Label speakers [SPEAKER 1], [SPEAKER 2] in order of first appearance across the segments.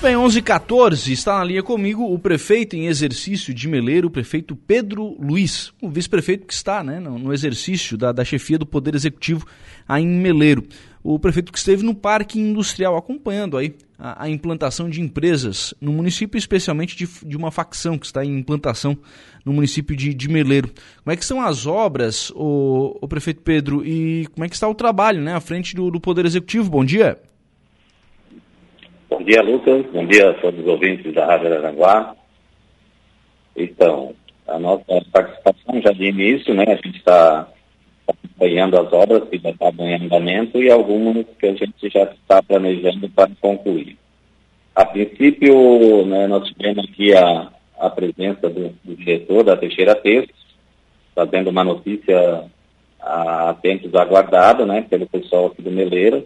[SPEAKER 1] Bem, 11 14 está na linha comigo o prefeito em exercício de Meleiro, o prefeito Pedro Luiz, o vice-prefeito que está né, no, no exercício da, da, chefia do Poder Executivo aí em Meleiro. O prefeito que esteve no Parque Industrial acompanhando aí a, a implantação de empresas no município, especialmente de, de, uma facção que está em implantação no município de, de Meleiro. Como é que são as obras, o, o, prefeito Pedro, e como é que está o trabalho né, à frente do, do Poder Executivo? Bom dia.
[SPEAKER 2] Bom dia, Lucas. Bom dia a todos os ouvintes da Rádio Aranguá. Então, a nossa participação já de início, né? A gente está acompanhando as obras que já estavam em andamento e algumas que a gente já está planejando para concluir. A princípio, né, nós tivemos aqui a, a presença do, do diretor da Teixeira Textos, fazendo uma notícia a tempos aguardada, né, pelo pessoal aqui do Meleira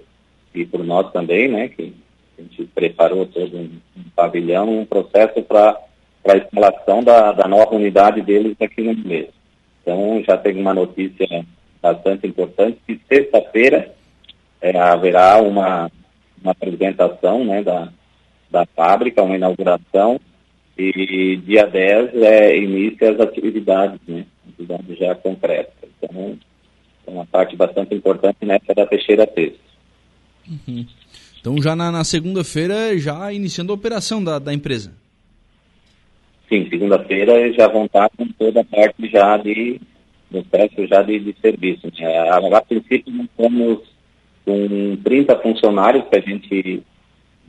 [SPEAKER 2] e por nós também, né, que a gente preparou todo um, um pavilhão, um processo para a instalação da, da nova unidade deles aqui no mês. Então, já tem uma notícia bastante importante, que sexta-feira é, haverá uma, uma apresentação né, da, da fábrica, uma inauguração, e dia 10 é, inicia as atividades, né, atividades já concretas. Então, é uma parte bastante importante nessa da Teixeira Texto.
[SPEAKER 1] Uhum. Então já na, na segunda-feira, já iniciando a operação da, da empresa.
[SPEAKER 2] Sim, segunda-feira já vão estar com toda a parte já de no processo já de, de serviço. Né? A, a, princípio nós estamos com 30 funcionários que a gente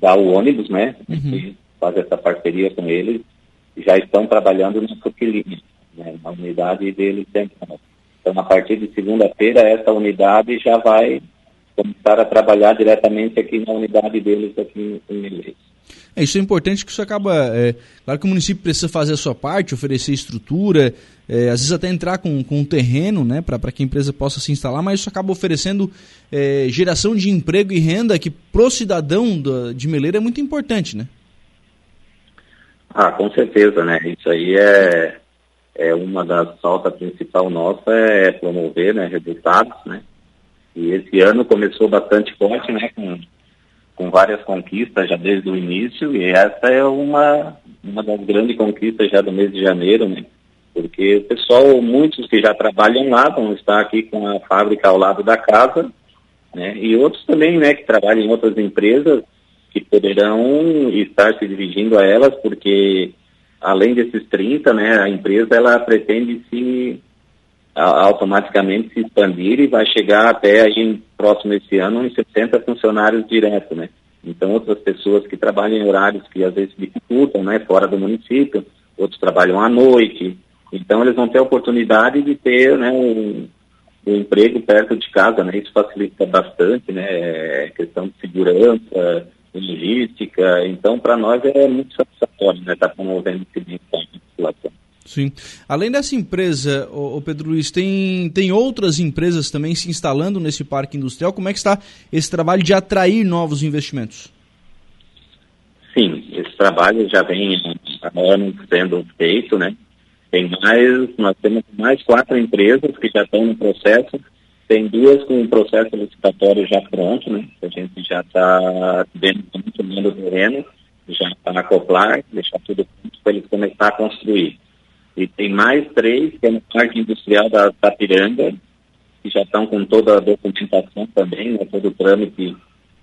[SPEAKER 2] dá o ônibus, né? Uhum. faz essa parceria com eles já estão trabalhando no Suquilinha, né? na unidade deles central. Então, a partir de segunda-feira, essa unidade já vai começar a trabalhar diretamente aqui na unidade deles aqui em Milês.
[SPEAKER 1] É, isso é importante que isso acaba. É, claro que o município precisa fazer a sua parte, oferecer estrutura, é, às vezes até entrar com, com um terreno né, para que a empresa possa se instalar, mas isso acaba oferecendo é, geração de emprego e renda que pro cidadão da, de Meleira é muito importante, né?
[SPEAKER 2] Ah, com certeza, né? Isso aí é, é uma das pautas principal nossa, é promover né, resultados, né? E esse ano começou bastante forte, né, com, com várias conquistas já desde o início, e essa é uma, uma das grandes conquistas já do mês de janeiro, né, porque o pessoal, muitos que já trabalham lá, vão estar aqui com a fábrica ao lado da casa, né, e outros também, né, que trabalham em outras empresas, que poderão estar se dirigindo a elas, porque além desses 30, né, a empresa ela pretende se automaticamente se expandir e vai chegar até aí próximo esse ano em 60 funcionários direto, né? Então outras pessoas que trabalham em horários que às vezes dificultam, né, fora do município, outros trabalham à noite, então eles vão ter a oportunidade de ter, né, um, um emprego perto de casa, né? Isso facilita bastante, né? É questão de segurança, logística. Então para nós é muito satisfatório, né, estar tá promovendo esse tipo de população.
[SPEAKER 1] Sim. Além dessa empresa, o, Pedro Luiz, tem, tem outras empresas também se instalando nesse parque industrial. Como é que está esse trabalho de atrair novos investimentos?
[SPEAKER 2] Sim, esse trabalho já vem há anos sendo feito, né? Tem mais, nós temos mais quatro empresas que já estão no processo. Tem duas com o processo licitatório já pronto, né? A gente já está vendo muito o terreno, já para acoplar, deixar tudo pronto para eles começar a construir. E tem mais três, que é no Parque Industrial da Tapiranga, que já estão com toda a documentação também, né, todo o trâmite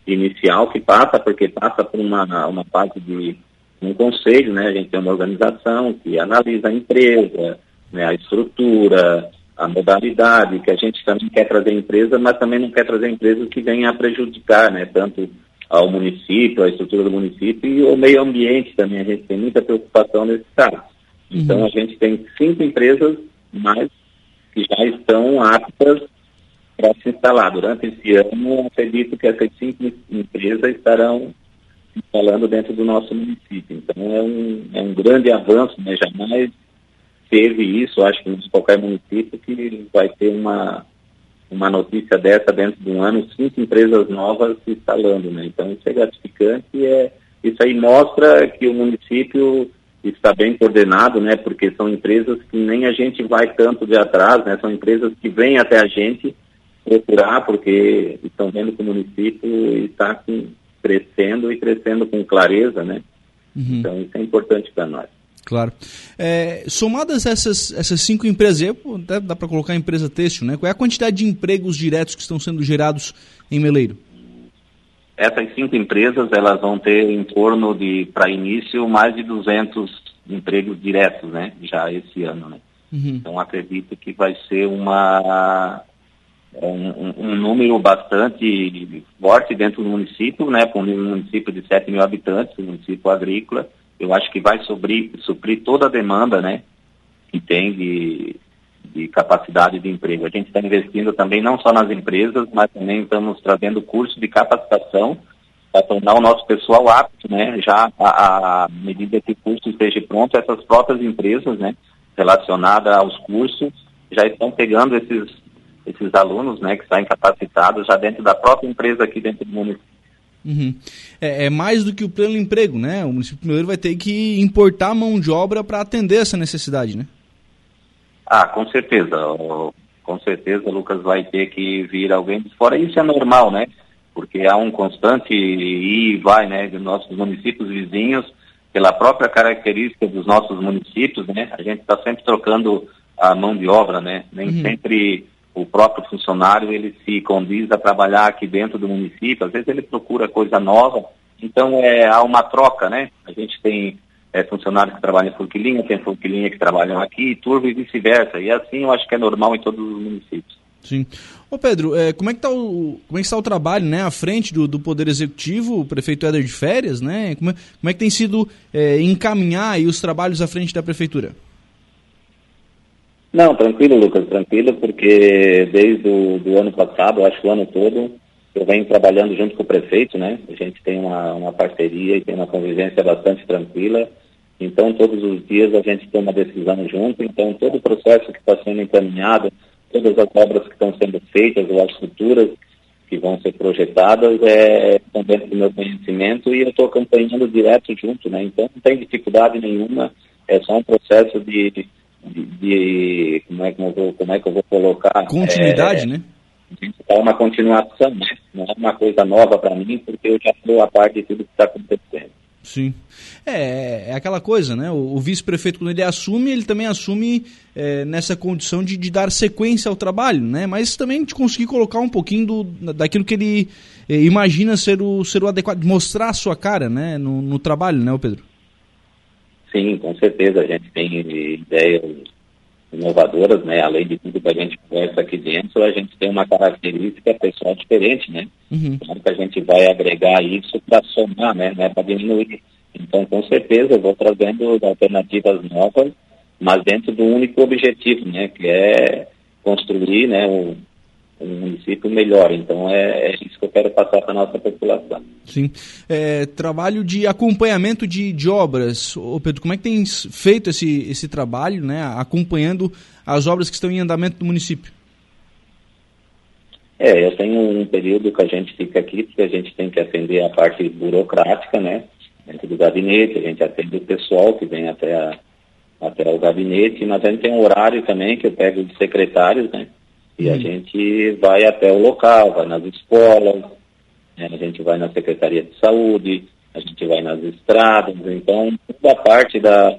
[SPEAKER 2] inicial que passa, porque passa por uma, uma fase de um conselho, né? A gente tem uma organização que analisa a empresa, né, a estrutura, a modalidade, que a gente também quer trazer empresa, mas também não quer trazer empresas que venham a prejudicar, né? Tanto ao município, a estrutura do município e o meio ambiente também. A gente tem muita preocupação nesse caso. Então uhum. a gente tem cinco empresas mais que já estão aptas para se instalar. Durante esse ano, acredito que essas cinco empresas estarão se instalando dentro do nosso município. Então é um, é um grande avanço, né? jamais teve isso, acho que em qualquer município, que vai ter uma, uma notícia dessa dentro de um ano, cinco empresas novas se instalando. Né? Então isso é gratificante e é, isso aí mostra que o município está bem coordenado, né? Porque são empresas que nem a gente vai tanto de atrás, né? São empresas que vêm até a gente procurar, porque estão vendo que o município está com, crescendo e crescendo com clareza, né? Uhum. Então isso é importante para nós.
[SPEAKER 1] Claro. É, somadas essas, essas cinco empresas, até dá para colocar a empresa têxtil, né? Qual é a quantidade de empregos diretos que estão sendo gerados em Meleiro?
[SPEAKER 2] Essas cinco empresas, elas vão ter em torno de, para início, mais de 200 empregos diretos, né? Já esse ano, né? Uhum. Então acredito que vai ser uma um, um, número bastante forte dentro do município, né? Para um município de 7 mil habitantes, um município agrícola, eu acho que vai suprir, suprir toda a demanda, né? Que tem de, de capacidade de emprego. A gente está investindo também não só nas empresas, mas também estamos trazendo curso de capacitação para tornar o nosso pessoal apto, né? Já à medida que o curso esteja pronto, essas próprias empresas, né? Relacionadas aos cursos, já estão pegando esses esses alunos, né? Que saem capacitados já dentro da própria empresa aqui dentro do município.
[SPEAKER 1] Uhum. É, é, mais do que o pleno emprego, né? O município primeiro vai ter que importar mão de obra para atender essa necessidade, né?
[SPEAKER 2] Ah, com certeza. Com certeza, Lucas, vai ter que vir alguém de fora. Isso é normal, né? Porque há um constante ir e vai, né? De nossos municípios vizinhos, pela própria característica dos nossos municípios, né? A gente está sempre trocando a mão de obra, né? Nem uhum. sempre o próprio funcionário ele se condiz a trabalhar aqui dentro do município, às vezes ele procura coisa nova, então é, há uma troca, né? A gente tem é, funcionários que trabalham em Forquilinha, tem Forquilinha que trabalham aqui, Turvo e vice-versa, e assim eu acho que é normal em todos os municípios.
[SPEAKER 1] Sim. Ô Pedro, é, como é que está o como é que o trabalho, né, à frente do, do Poder Executivo, o prefeito Éder de Férias, né? Como é, como é que tem sido é, encaminhar aí os trabalhos à frente da prefeitura?
[SPEAKER 2] Não, tranquilo, Lucas, tranquilo, porque desde o do ano passado, acho que o ano todo, eu venho trabalhando junto com o prefeito, né? A gente tem uma, uma parceria e tem uma convivência bastante tranquila. Então, todos os dias a gente tem uma decisão junto. Então, todo o processo que está sendo encaminhado, todas as obras que estão sendo feitas ou as futuras que vão ser projetadas é, estão dentro do meu conhecimento e eu estou acompanhando direto junto, né? Então, não tem dificuldade nenhuma. É só um processo de de, de, como, é que eu vou, como é que eu vou colocar?
[SPEAKER 1] Continuidade,
[SPEAKER 2] é,
[SPEAKER 1] né?
[SPEAKER 2] É uma continuação, né? Não é uma coisa nova para mim, porque eu já sou a parte de tudo que está acontecendo.
[SPEAKER 1] Sim. É, é aquela coisa, né? O, o vice-prefeito, quando ele assume, ele também assume é, nessa condição de, de, dar sequência ao trabalho, né? Mas também de conseguir colocar um pouquinho do, daquilo que ele é, imagina ser o, ser o adequado, mostrar a sua cara, né? No, no trabalho, né, Pedro?
[SPEAKER 2] Sim, com certeza. A gente tem ideias inovadoras, né? Além de tudo que a gente conversa aqui dentro, a gente tem uma característica pessoal diferente, né? Uhum. Claro que a gente vai agregar isso para somar, né? É para diminuir. Então, com certeza, eu vou trazendo alternativas novas, mas dentro do único objetivo, né? Que é construir, né? O, um município melhor. Então é, é, isso que eu quero passar para a nossa população.
[SPEAKER 1] Sim. É, trabalho de acompanhamento de, de obras. Ô Pedro, como é que tem feito esse, esse trabalho, né, acompanhando as obras que estão em andamento do município?
[SPEAKER 2] É, eu tenho um período que a gente fica aqui, porque a gente tem que atender a parte burocrática, né? Dentro do gabinete, a gente atende o pessoal que vem até, a, até o gabinete, mas a gente tem um horário também que eu pego de secretários, né? E a hum. gente vai até o local, vai nas escolas, né? a gente vai na Secretaria de Saúde, a gente vai nas estradas, então toda parte da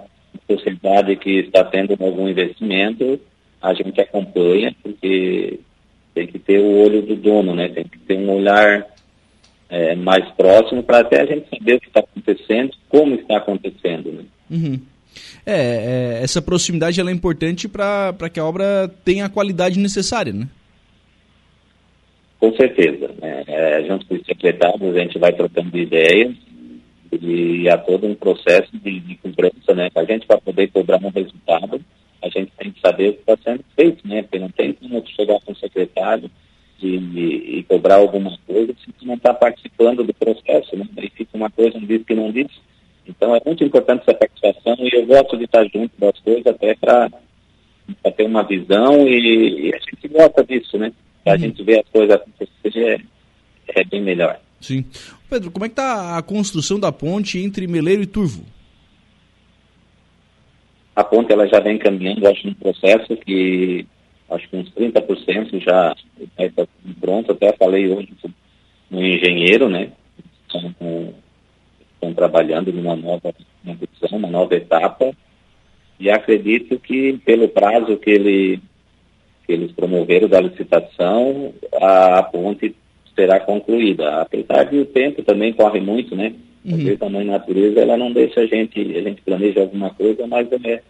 [SPEAKER 2] sociedade que está tendo algum investimento, a gente acompanha, porque tem que ter o olho do dono, né? Tem que ter um olhar é, mais próximo para até a gente saber o que está acontecendo, como está acontecendo, né?
[SPEAKER 1] Uhum. É, é, essa proximidade ela é importante para que a obra tenha a qualidade necessária, né?
[SPEAKER 2] Com certeza. Né? É, junto com os secretários, a gente vai trocando ideias e há todo um processo de, de cobrança, né? A gente, para poder cobrar um resultado, a gente tem que saber o que está sendo feito, né? Porque não tem como chegar com o secretário de, de, e cobrar alguma coisa se não está participando do processo, né? Aí fica uma coisa, um diz que não diz. Então é muito importante essa participação e eu gosto de estar junto das coisas até para ter uma visão e, e, a gente gosta disso, né? Para a uhum. gente ver as coisas acontecer é, é bem melhor.
[SPEAKER 1] Sim. Pedro, como é que está a construção da ponte entre Meleiro e Turvo?
[SPEAKER 2] A ponte ela já vem caminhando, acho, num processo que acho que uns 30% já está pronto. Até falei hoje no engenheiro, né? estão trabalhando numa nova visão, uma nova etapa, e acredito que pelo prazo que, ele, que eles promoveram da licitação, a ponte será concluída. Apesar de o tempo também corre muito, né? Uhum. Às vezes a mãe natureza ela não deixa a gente, a gente planeja alguma coisa, mas é,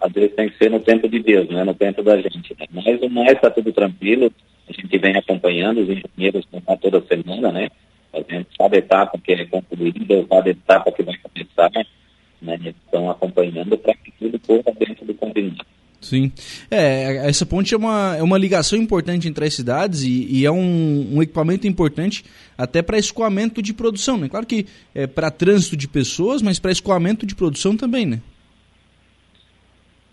[SPEAKER 2] às vezes tem que ser no tempo de Deus, não é no tempo da gente. Né? Mas o mais está tudo tranquilo, a gente vem acompanhando, os engenheiros estão toda semana, né? Cada etapa que é concluída, cada etapa que vai começar, né? Estão acompanhando para que tudo corra dentro do combinado.
[SPEAKER 1] Sim. É, essa ponte é uma, é uma ligação importante entre as cidades e, e é um, um, equipamento importante até para escoamento de produção, né? Claro que é para trânsito de pessoas, mas para escoamento de produção também, né?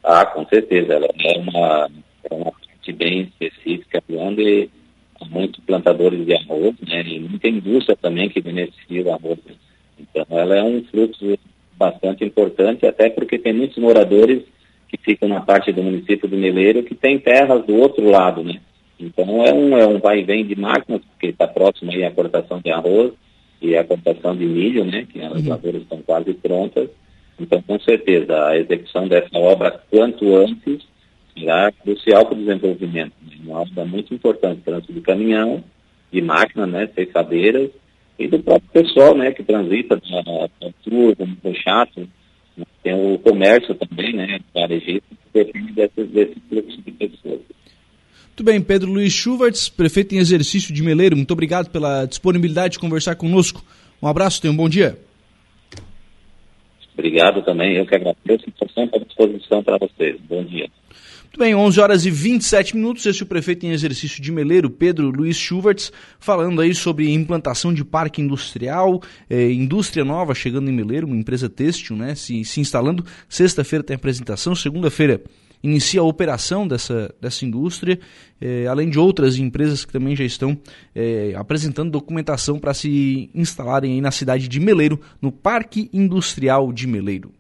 [SPEAKER 2] Ah, com certeza. Ela é uma, é uma parte bem específica, onde muitos plantadores de arroz, né? E muita indústria também que beneficia o arroz. Então, ela é um fluxo bastante importante, até porque tem muitos moradores que ficam na parte do município do Meleiro que tem terras do outro lado, né? Então é um, é um vai e vem de máquinas, porque está próximo aí a cortação de arroz e a cortação de milho, né? Que as uhum. lavouras estão quase prontas. Então, com certeza, a execução dessa obra quanto antes será crucial para o desenvolvimento. Uma obra muito importante, tanto de caminhão, de máquina, né? Ceifadeiras, e do próprio pessoal, né, que transita da cultura, do chato, tem o comércio também, né, varejista, que depende desse, desse fluxo de pessoas.
[SPEAKER 1] Muito bem, Pedro Luiz Schuvartz, prefeito em exercício de Meleiro, muito obrigado pela disponibilidade de conversar conosco. Um abraço, tenha um bom dia.
[SPEAKER 2] Obrigado também, eu que agradeço, estou sempre à disposição para vocês. Bom dia.
[SPEAKER 1] Muito bem, 11 horas e 27 minutos. Este é o prefeito em exercício de Meleiro, Pedro Luiz Schuvertz, falando aí sobre implantação de parque industrial, eh, indústria nova chegando em Meleiro, uma empresa têxtil, né, se, se instalando. Sexta-feira tem apresentação, segunda-feira inicia a operação dessa, dessa indústria, eh, além de outras empresas que também já estão eh, apresentando documentação para se instalarem aí na cidade de Meleiro, no Parque Industrial de Meleiro.